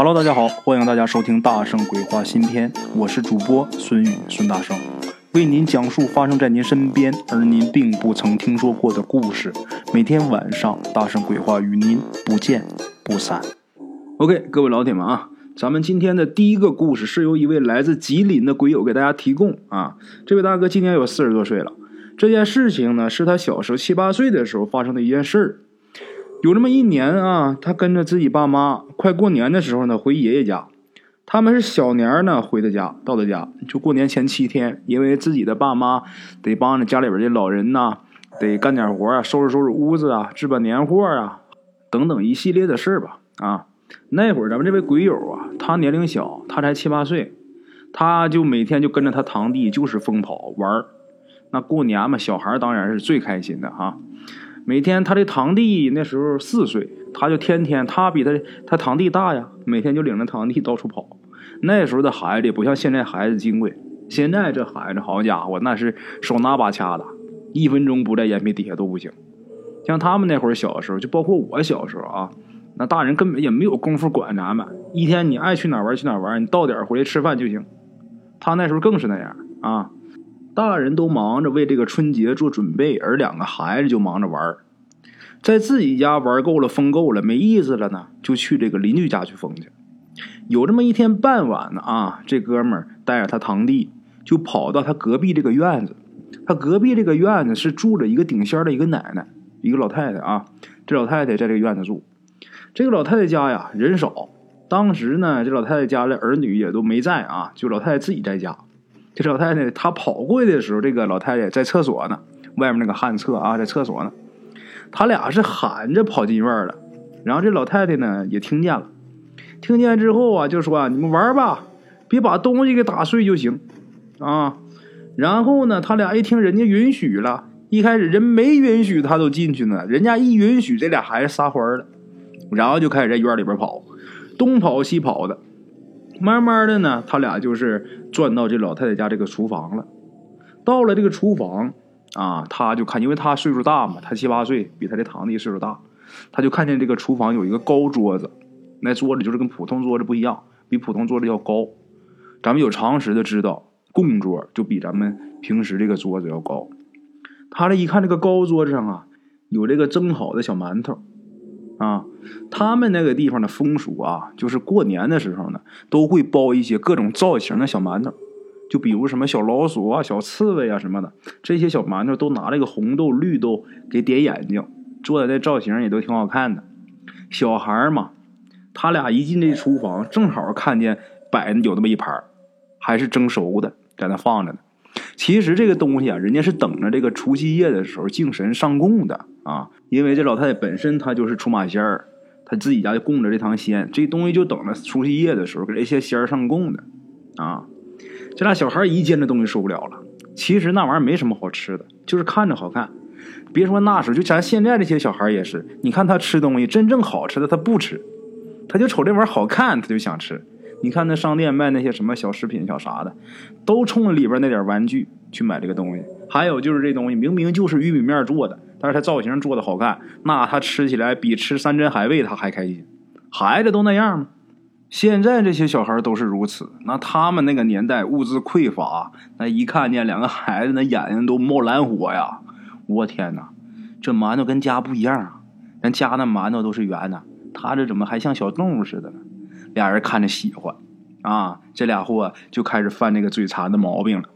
Hello，大家好，欢迎大家收听《大圣鬼话》新篇，我是主播孙宇，孙大圣为您讲述发生在您身边而您并不曾听说过的故事。每天晚上，《大圣鬼话》与您不见不散。OK，各位老铁们啊，咱们今天的第一个故事是由一位来自吉林的鬼友给大家提供啊。这位大哥今年有四十多岁了，这件事情呢是他小时候七八岁的时候发生的一件事儿。有这么一年啊，他跟着自己爸妈，快过年的时候呢，回爷爷家。他们是小年呢回的家，到的家就过年前七天，因为自己的爸妈得帮着家里边的老人呐，得干点活啊，收拾收拾屋子啊，置办年货啊，等等一系列的事儿吧。啊，那会儿咱们这位鬼友啊，他年龄小，他才七八岁，他就每天就跟着他堂弟就是疯跑玩儿。那过年嘛，小孩当然是最开心的哈。每天他的堂弟那时候四岁，他就天天他比他他堂弟大呀，每天就领着堂弟到处跑。那时候的孩子也不像现在孩子金贵，现在这孩子好家伙那是手拿把掐的，一分钟不在眼皮底下都不行。像他们那会儿小时候，就包括我小时候啊，那大人根本也没有功夫管咱们，一天你爱去哪玩去哪玩，你到点回来吃饭就行。他那时候更是那样啊。大人都忙着为这个春节做准备，而两个孩子就忙着玩在自己家玩够了、疯够了、没意思了呢，就去这个邻居家去疯去。有这么一天傍晚呢，啊，这哥们儿带着他堂弟就跑到他隔壁这个院子。他隔壁这个院子是住着一个顶仙的一个奶奶，一个老太太啊。这老太太在这个院子住。这个老太太家呀人少，当时呢这老太太家的儿女也都没在啊，就老太太自己在家。这老太太她跑过去的时候，这个老太太在厕所呢，外面那个旱厕啊，在厕所呢。他俩是喊着跑进院了，然后这老太太呢也听见了，听见之后啊，就说：“你们玩吧，别把东西给打碎就行啊。”然后呢，他俩一听人家允许了，一开始人没允许他都进去呢，人家一允许，这俩孩子撒欢了，然后就开始在院里边跑，东跑西跑的。慢慢的呢，他俩就是转到这老太太家这个厨房了。到了这个厨房啊，他就看，因为他岁数大嘛，他七八岁，比他的堂弟岁数大，他就看见这个厨房有一个高桌子，那桌子就是跟普通桌子不一样，比普通桌子要高。咱们有常识的知道，供桌就比咱们平时这个桌子要高。他这一看，这个高桌子上啊，有这个蒸好的小馒头。啊，他们那个地方的风俗啊，就是过年的时候呢，都会包一些各种造型的小馒头，就比如什么小老鼠啊、小刺猬啊什么的，这些小馒头都拿这个红豆、绿豆给点眼睛，做的那造型也都挺好看的。小孩嘛，他俩一进这厨房，正好看见摆有那么一盘，还是蒸熟的，在那放着呢。其实这个东西啊，人家是等着这个除夕夜的时候敬神上供的啊。因为这老太太本身她就是出马仙儿，她自己家就供着这堂仙，这东西就等着除夕夜的时候给这些仙儿上供的啊。这俩小孩一见这东西受不了了。其实那玩意儿没什么好吃的，就是看着好看。别说那时候，就咱现在这些小孩也是，你看他吃东西，真正好吃的他不吃，他就瞅这玩意儿好看，他就想吃。你看那商店卖那些什么小食品、小啥的，都冲着里边那点玩具去买这个东西。还有就是这东西明明就是玉米面做的，但是它造型做的好看，那它吃起来比吃山珍海味它还开心。孩子都那样吗？现在这些小孩都是如此。那他们那个年代物资匮乏，那一看见两个孩子，那眼睛都冒蓝火呀！我天哪，这馒头跟家不一样啊！咱家那馒头都是圆的，他这怎么还像小动物似的呢？俩人看着喜欢，啊，这俩货就开始犯这个嘴馋的毛病了。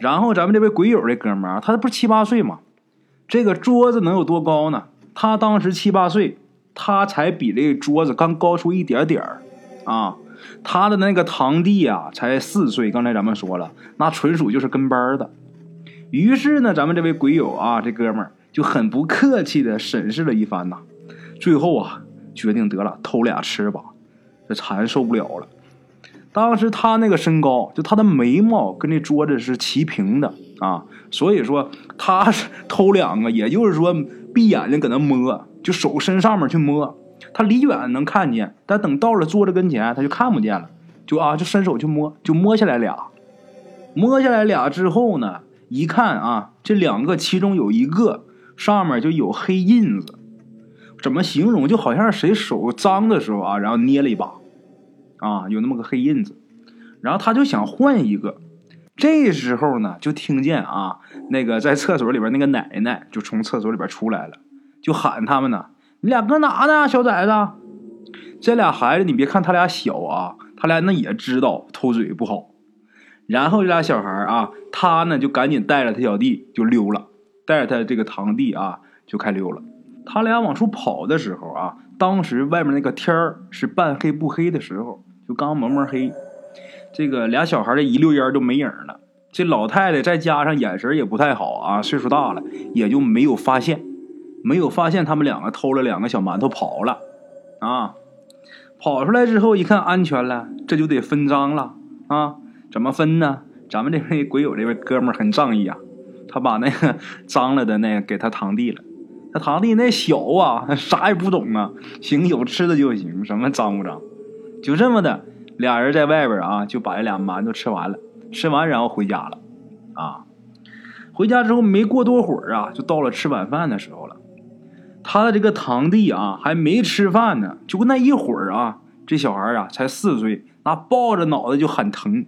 然后咱们这位鬼友这哥们儿，他不是七八岁吗？这个桌子能有多高呢？他当时七八岁，他才比这个桌子刚高出一点点儿啊。他的那个堂弟啊，才四岁。刚才咱们说了，那纯属就是跟班的。于是呢，咱们这位鬼友啊，这哥们儿就很不客气的审视了一番呐，最后啊，决定得了，偷俩吃吧。这馋受不了了。当时他那个身高，就他的眉毛跟那桌子是齐平的啊，所以说他是偷两个，也就是说闭眼睛搁那摸，就手伸上面去摸。他离远能看见，但等到了桌子跟前，他就看不见了。就啊，就伸手去摸，就摸下来俩。摸下来俩之后呢，一看啊，这两个其中有一个上面就有黑印子。怎么形容？就好像谁手脏的时候啊，然后捏了一把，啊，有那么个黑印子。然后他就想换一个，这时候呢，就听见啊，那个在厕所里边那个奶奶就从厕所里边出来了，就喊他们呢：“你俩搁哪呢，小崽子？”这俩孩子，你别看他俩小啊，他俩那也知道偷嘴不好。然后这俩小孩啊，他呢就赶紧带着他小弟就溜了，带着他这个堂弟啊就开溜了。他俩往出跑的时候啊，当时外面那个天儿是半黑不黑的时候，刚蒙蒙黑。这个俩小孩的一溜烟就没影了。这老太太再加上眼神也不太好啊，岁数大了，也就没有发现，没有发现他们两个偷了两个小馒头跑了啊。跑出来之后一看安全了，这就得分赃了啊。怎么分呢？咱们这位鬼友这位哥们很仗义啊，他把那个 脏了的那个给他堂弟了。他堂弟那小啊，啥也不懂啊，行有吃的就行，什么脏不脏？就这么的。俩人在外边啊，就把这俩馒头吃完了，吃完然后回家了，啊，回家之后没过多会儿啊，就到了吃晚饭的时候了。他的这个堂弟啊，还没吃饭呢，就那一会儿啊，这小孩啊才四岁，那抱着脑袋就喊疼，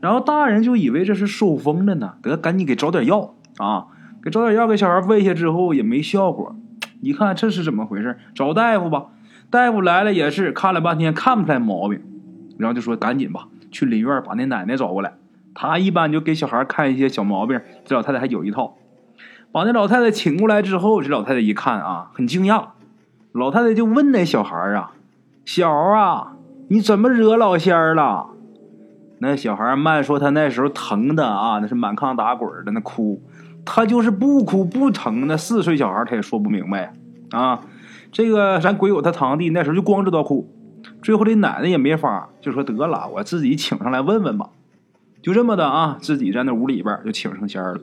然后大人就以为这是受风了呢，得赶紧给找点药啊，给找点药给小孩喂下之后也没效果，一看这是怎么回事，找大夫吧。大夫来了也是看了半天看不出来毛病，然后就说赶紧吧，去邻院把那奶奶找过来。他一般就给小孩看一些小毛病，这老太太还有一套。把那老太太请过来之后，这老太太一看啊，很惊讶。老太太就问那小孩啊：“小啊，你怎么惹老仙儿了？”那小孩慢说他那时候疼的啊，那是满炕打滚的那哭。他就是不哭不疼，那四岁小孩他也说不明白啊。这个咱鬼友他堂弟那时候就光知道哭，最后这奶奶也没法，就说得了，我自己请上来问问吧。就这么的啊，自己在那屋里边就请上仙了。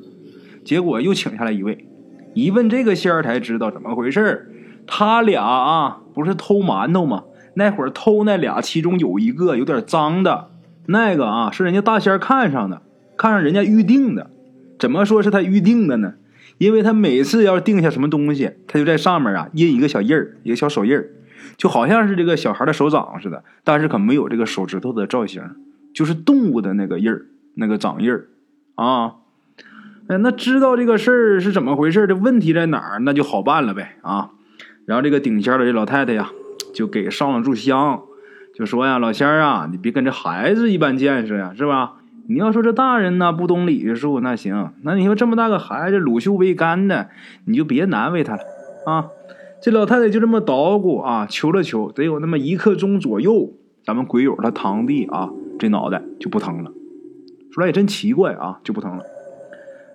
结果又请下来一位，一问这个仙才知道怎么回事他俩啊不是偷馒头吗？那会儿偷那俩，其中有一个有点脏的，那个啊是人家大仙看上的，看上人家预定的。怎么说是他预定的呢？因为他每次要定下什么东西，他就在上面啊印一个小印儿，一个小手印儿，就好像是这个小孩的手掌似的，但是可没有这个手指头的造型，就是动物的那个印儿，那个掌印儿啊。哎，那知道这个事儿是怎么回事的问题在哪儿，那就好办了呗啊。然后这个顶仙的这老太太呀，就给上了炷香，就说呀：“老仙儿啊，你别跟这孩子一般见识呀，是吧？”你要说这大人呢不懂礼数，那行，那你说这么大个孩子乳臭未干的，你就别难为他了啊！这老太太就这么捣鼓啊，求了求，得有那么一刻钟左右，咱们鬼友他堂弟啊，这脑袋就不疼了。说来也真奇怪啊，就不疼了。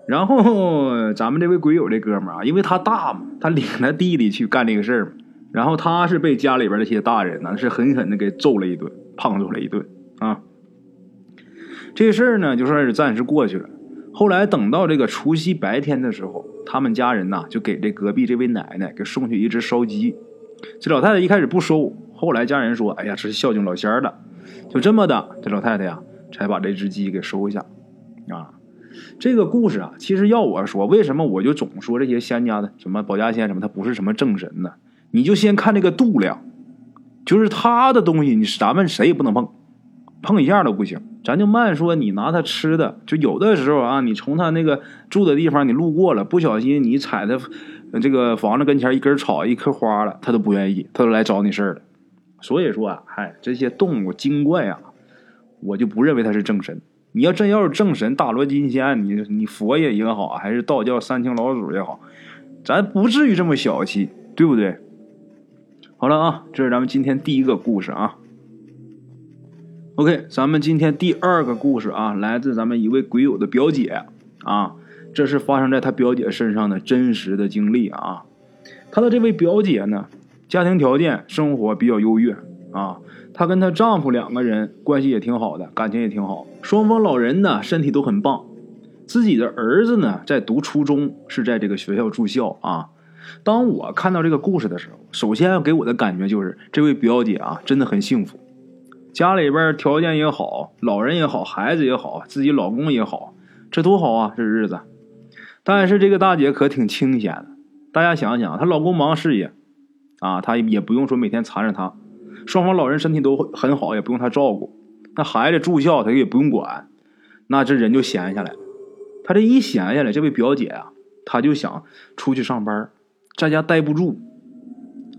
然后咱们这位鬼友这哥们儿啊，因为他大嘛，他领他弟弟去干这个事儿嘛，然后他是被家里边那些大人呢是狠狠的给揍了一顿，胖揍了一顿啊。这事儿呢，就算是暂时过去了。后来等到这个除夕白天的时候，他们家人呐就给这隔壁这位奶奶给送去一只烧鸡。这老太太一开始不收，后来家人说：“哎呀，这是孝敬老仙儿的。”就这么的，这老太太呀才把这只鸡给收一下。啊，这个故事啊，其实要我说，为什么我就总说这些仙家的什么保家仙什么，他不是什么正神呢？你就先看这个度量，就是他的东西，你咱们谁也不能碰。碰一下都不行，咱就慢说。你拿他吃的，就有的时候啊，你从他那个住的地方你路过了，不小心你踩他这个房子跟前一根草一棵花了，他都不愿意，他都来找你事儿了。所以说啊，嗨，这些动物精怪啊，我就不认为他是正神。你要真要是正神，大罗金仙，你你佛爷也好，还是道教三清老祖也好，咱不至于这么小气，对不对？好了啊，这是咱们今天第一个故事啊。OK，咱们今天第二个故事啊，来自咱们一位鬼友的表姐啊，这是发生在他表姐身上的真实的经历啊。她的这位表姐呢，家庭条件生活比较优越啊，她跟她丈夫两个人关系也挺好的，感情也挺好，双方老人呢身体都很棒。自己的儿子呢在读初中，是在这个学校住校啊。当我看到这个故事的时候，首先给我的感觉就是这位表姐啊真的很幸福。家里边条件也好，老人也好，孩子也好，自己老公也好，这多好啊！这日子。但是这个大姐可挺清闲的。大家想想，她老公忙事业，啊，她也不用说每天缠着她。双方老人身体都很好，也不用他照顾。那孩子住校，他也不用管，那这人就闲下来她。这一闲下来，这位表姐啊，她就想出去上班，在家待不住。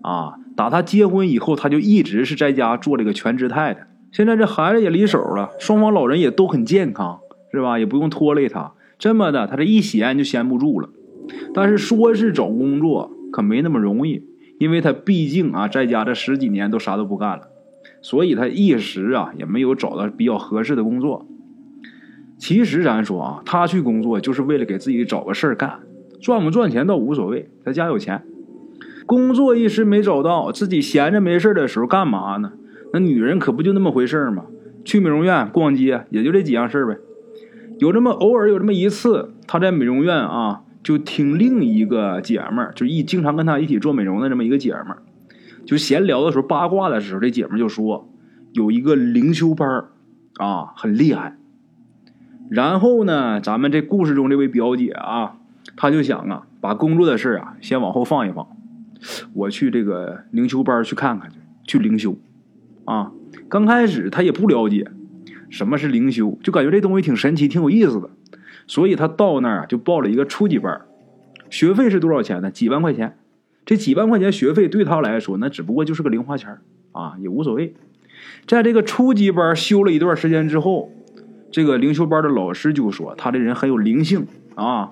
啊，打他结婚以后，他就一直是在家做这个全职太太。现在这孩子也离手了，双方老人也都很健康，是吧？也不用拖累他。这么的，他这一闲就闲不住了。但是说是找工作，可没那么容易，因为他毕竟啊，在家这十几年都啥都不干了，所以他一时啊也没有找到比较合适的工作。其实咱说啊，他去工作就是为了给自己找个事儿干，赚不赚钱倒无所谓，他家有钱。工作一时没找到，自己闲着没事的时候干嘛呢？那女人可不就那么回事吗？去美容院、逛街，也就这几样事呗。有这么偶尔有这么一次，她在美容院啊，就听另一个姐们儿，就一经常跟她一起做美容的这么一个姐们儿，就闲聊的时候八卦的时候，这姐们儿就说有一个灵修班儿啊，很厉害。然后呢，咱们这故事中这位表姐啊，她就想啊，把工作的事啊先往后放一放，我去这个灵修班去看看去，去灵修啊。刚开始他也不了解。什么是灵修？就感觉这东西挺神奇，挺有意思的，所以他到那儿啊就报了一个初级班，学费是多少钱呢？几万块钱。这几万块钱学费对他来说，那只不过就是个零花钱啊，也无所谓。在这个初级班修了一段时间之后，这个灵修班的老师就说他这人很有灵性啊，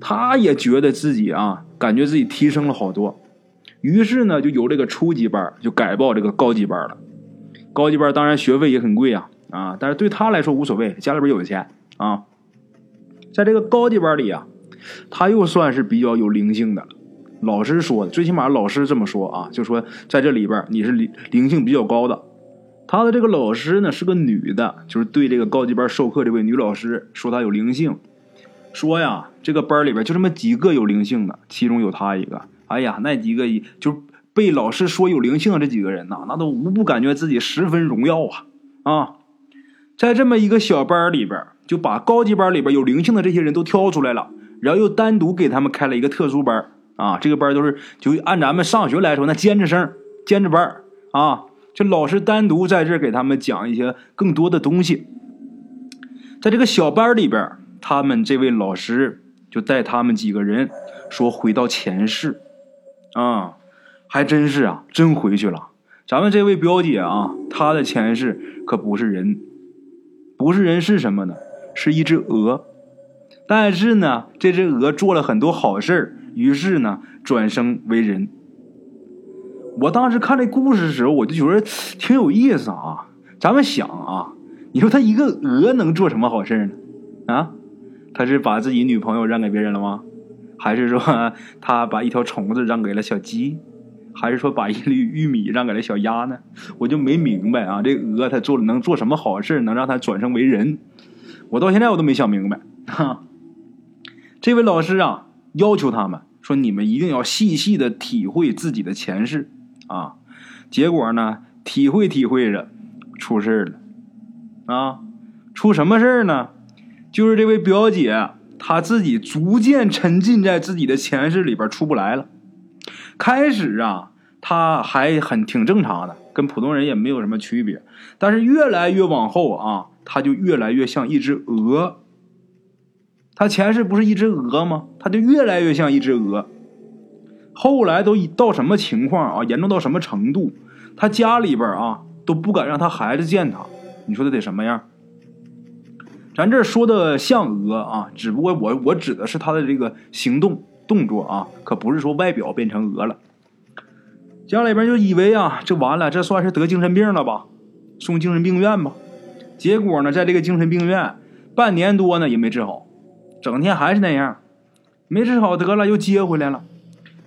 他也觉得自己啊，感觉自己提升了好多，于是呢，就由这个初级班就改报这个高级班了。高级班当然学费也很贵啊。啊，但是对他来说无所谓，家里边有钱啊。在这个高级班里啊，他又算是比较有灵性的。老师说的，最起码老师这么说啊，就说在这里边你是灵灵性比较高的。他的这个老师呢是个女的，就是对这个高级班授课这位女老师说她有灵性，说呀这个班里边就这么几个有灵性的，其中有他一个。哎呀，那几个就被老师说有灵性的这几个人呐，那都无不感觉自己十分荣耀啊啊！在这么一个小班里边，就把高级班里边有灵性的这些人都挑出来了，然后又单独给他们开了一个特殊班啊。这个班都是就按咱们上学来说，那尖子生、尖子班啊。这老师单独在这给他们讲一些更多的东西。在这个小班里边，他们这位老师就带他们几个人说回到前世啊，还真是啊，真回去了。咱们这位表姐啊，她的前世可不是人。不是人是什么呢？是一只鹅，但是呢，这只鹅做了很多好事于是呢，转生为人。我当时看这故事的时候，我就觉得挺有意思啊。咱们想啊，你说他一个鹅能做什么好事呢？啊，他是把自己女朋友让给别人了吗？还是说 他把一条虫子让给了小鸡？还是说把一粒玉米让给了小鸭呢？我就没明白啊！这鹅它做能做什么好事，能让它转生为人？我到现在我都没想明白。哈，这位老师啊，要求他们说：“你们一定要细细的体会自己的前世啊！”结果呢，体会体会着，出事了啊！出什么事呢？就是这位表姐，他自己逐渐沉浸在自己的前世里边，出不来了。开始啊，他还很挺正常的，跟普通人也没有什么区别。但是越来越往后啊，他就越来越像一只鹅。他前世不是一只鹅吗？他就越来越像一只鹅。后来都到什么情况啊？严重到什么程度？他家里边啊都不敢让他孩子见他。你说他得什么样？咱这说的像鹅啊，只不过我我指的是他的这个行动。动作啊，可不是说外表变成鹅了。家里边就以为啊，这完了，这算是得精神病了吧？送精神病院吧。结果呢，在这个精神病院半年多呢，也没治好，整天还是那样。没治好得了，又接回来了。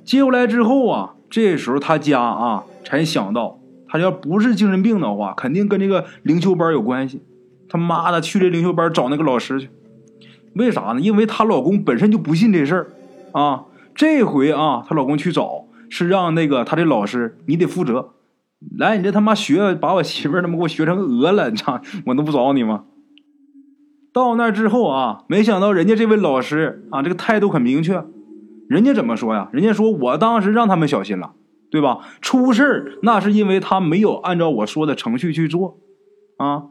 接回来之后啊，这时候他家啊才想到，他要不是精神病的话，肯定跟这个灵修班有关系。他妈的，去这灵修班找那个老师去。为啥呢？因为她老公本身就不信这事儿。啊，这回啊，她老公去找是让那个他的老师，你得负责。来，你这他妈学把我媳妇他妈给我学成鹅了，你操，我能不找你吗？到那之后啊，没想到人家这位老师啊，这个态度很明确。人家怎么说呀？人家说我当时让他们小心了对吧？出事儿那是因为他没有按照我说的程序去做啊。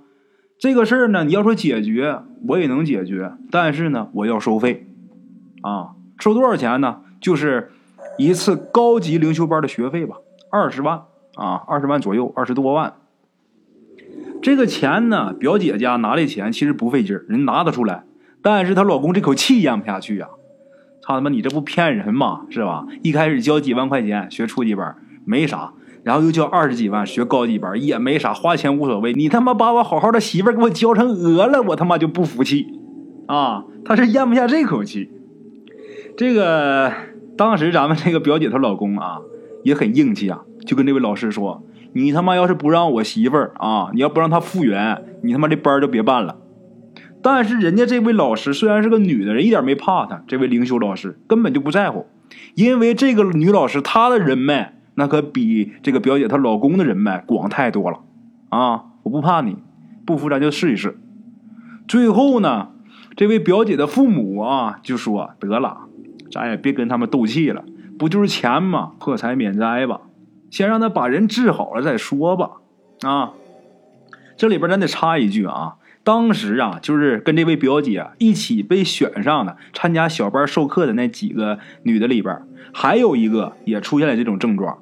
这个事儿呢，你要说解决，我也能解决，但是呢，我要收费啊，收多少钱呢？就是一次高级灵修班的学费吧，二十万啊，二十万左右，二十多万。这个钱呢，表姐家拿这钱其实不费劲，人拿得出来，但是她老公这口气咽不下去呀。操他妈，你这不骗人吗？是吧？一开始交几万块钱学初级班没啥，然后又交二十几万学高级班也没啥，花钱无所谓。你他妈把我好好的媳妇给我教成鹅了，我他妈就不服气啊！他是咽不下这口气。这个当时咱们这个表姐她老公啊也很硬气啊，就跟这位老师说：“你他妈要是不让我媳妇儿啊，你要不让她复原，你他妈这班就别办了。”但是人家这位老师虽然是个女的人，一点没怕他。这位灵修老师根本就不在乎，因为这个女老师她的人脉那可比这个表姐她老公的人脉广太多了啊！我不怕你，不服咱就试一试。最后呢，这位表姐的父母啊就说：“得了，咱也别跟他们斗气了，不就是钱吗？破财免灾吧，先让他把人治好了再说吧。”啊，这里边咱得插一句啊。当时啊，就是跟这位表姐一起被选上的参加小班授课的那几个女的里边，还有一个也出现了这种症状，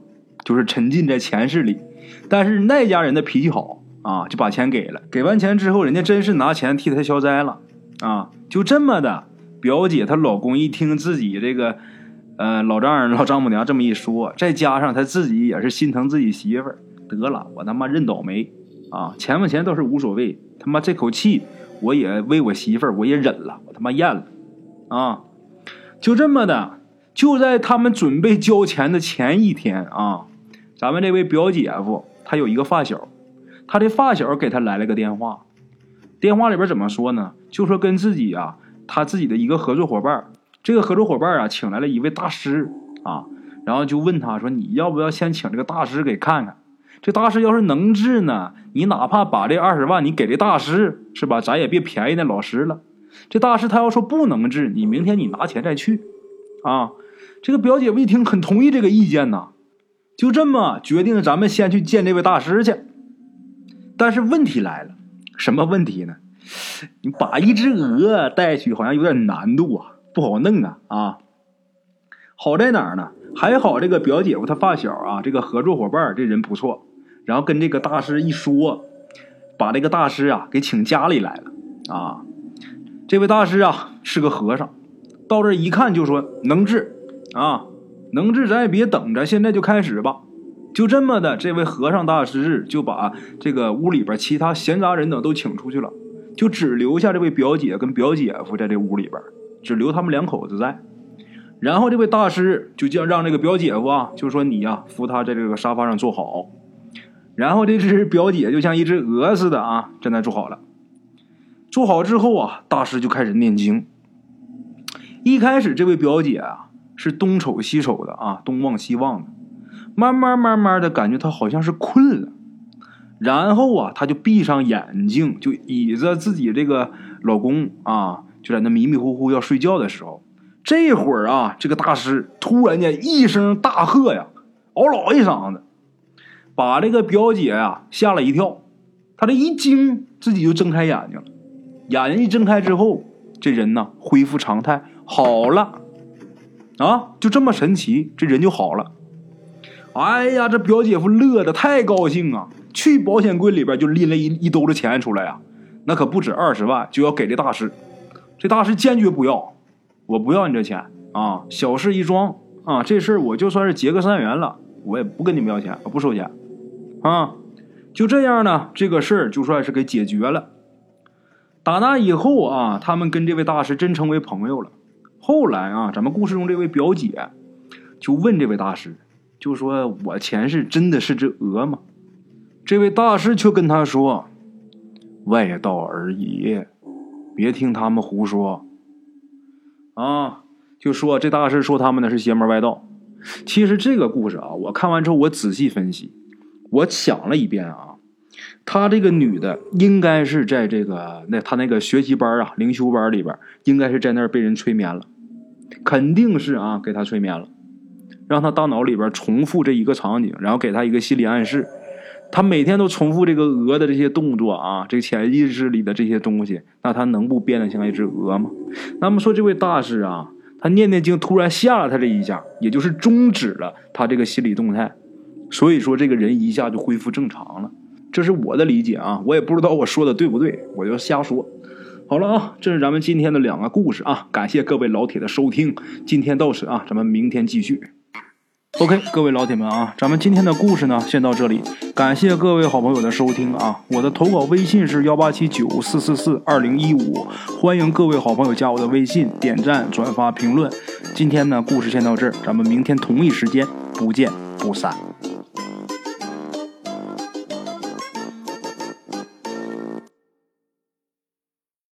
就是沉浸在前世里。但是那家人的脾气好啊，就把钱给了。给完钱之后，人家真是拿钱替他消灾了啊。就这么的，表姐她老公一听自己这个，呃，老丈人老丈母娘这么一说，再加上他自己也是心疼自己媳妇儿，得了，我他妈认倒霉啊！钱不钱倒是无所谓。他妈这口气，我也为我媳妇儿，我也忍了，我他妈咽了，啊，就这么的，就在他们准备交钱的前一天啊，咱们这位表姐夫他有一个发小，他的发小给他来了个电话，电话里边怎么说呢？就说跟自己啊，他自己的一个合作伙伴，这个合作伙伴啊，请来了一位大师啊，然后就问他说，你要不要先请这个大师给看看？这大师要是能治呢，你哪怕把这二十万你给这大师，是吧？咱也别便宜那老师了。这大师他要说不能治，你明天你拿钱再去，啊！这个表姐夫一听很同意这个意见呐，就这么决定，咱们先去见这位大师去。但是问题来了，什么问题呢？你把一只鹅带去，好像有点难度啊，不好弄啊啊！好在哪儿呢？还好这个表姐夫他发小啊，这个合作伙伴这人不错。然后跟这个大师一说，把这个大师啊给请家里来了啊。这位大师啊是个和尚，到这一看就说能治啊，能治，咱也别等着，现在就开始吧。就这么的，这位和尚大师就把这个屋里边其他闲杂人等都请出去了，就只留下这位表姐跟表姐夫在这屋里边，只留他们两口子在。然后这位大师就叫让这个表姐夫啊，就说你呀扶他在这个沙发上坐好。然后这只表姐就像一只鹅似的啊，在那坐好了。坐好之后啊，大师就开始念经。一开始这位表姐啊是东瞅西瞅的啊，东望西望的，慢慢慢慢的感觉他好像是困了。然后啊，他就闭上眼睛，就倚着自己这个老公啊，就在那迷迷糊糊要睡觉的时候，这会儿啊，这个大师突然间一声大喝呀，嗷老一嗓子。把这个表姐呀吓了一跳，她这一惊，自己就睁开眼睛了。眼睛一睁开之后，这人呢恢复常态，好了，啊，就这么神奇，这人就好了。哎呀，这表姐夫乐的太高兴啊，去保险柜里边就拎了一一兜子钱出来呀，那可不止二十万，就要给这大师。这大师坚决不要，我不要你这钱啊，小事一桩啊，这事儿我就算是结个善缘了，我也不跟你们要钱，我不收钱。啊，就这样呢，这个事儿就算是给解决了。打那以后啊，他们跟这位大师真成为朋友了。后来啊，咱们故事中这位表姐就问这位大师，就说我前世真的是只鹅吗？这位大师却跟他说：“外道而已，别听他们胡说。”啊，就说这大师说他们那是邪门外道。其实这个故事啊，我看完之后我仔细分析。我想了一遍啊，他这个女的应该是在这个那他那个学习班啊灵修班里边，应该是在那儿被人催眠了，肯定是啊给他催眠了。让他大脑里边重复这一个场景，然后给他一个心理暗示。他每天都重复这个鹅的这些动作啊，这个潜意识里的这些东西，那他能不变得像一只鹅吗？那么说这位大师啊，他念念经突然吓了他这一下，也就是终止了他这个心理动态，所以说这个人一下就恢复正常了。这是我的理解啊，我也不知道我说的对不对，我就瞎说。好了啊，这是咱们今天的两个故事啊，感谢各位老铁的收听，今天到此啊，咱们明天继续。OK，各位老铁们啊，咱们今天的故事呢，先到这里。感谢各位好朋友的收听啊！我的投稿微信是幺八七九四四四二零一五，欢迎各位好朋友加我的微信，点赞、转发、评论。今天呢，故事先到这儿，咱们明天同一时间不见不散。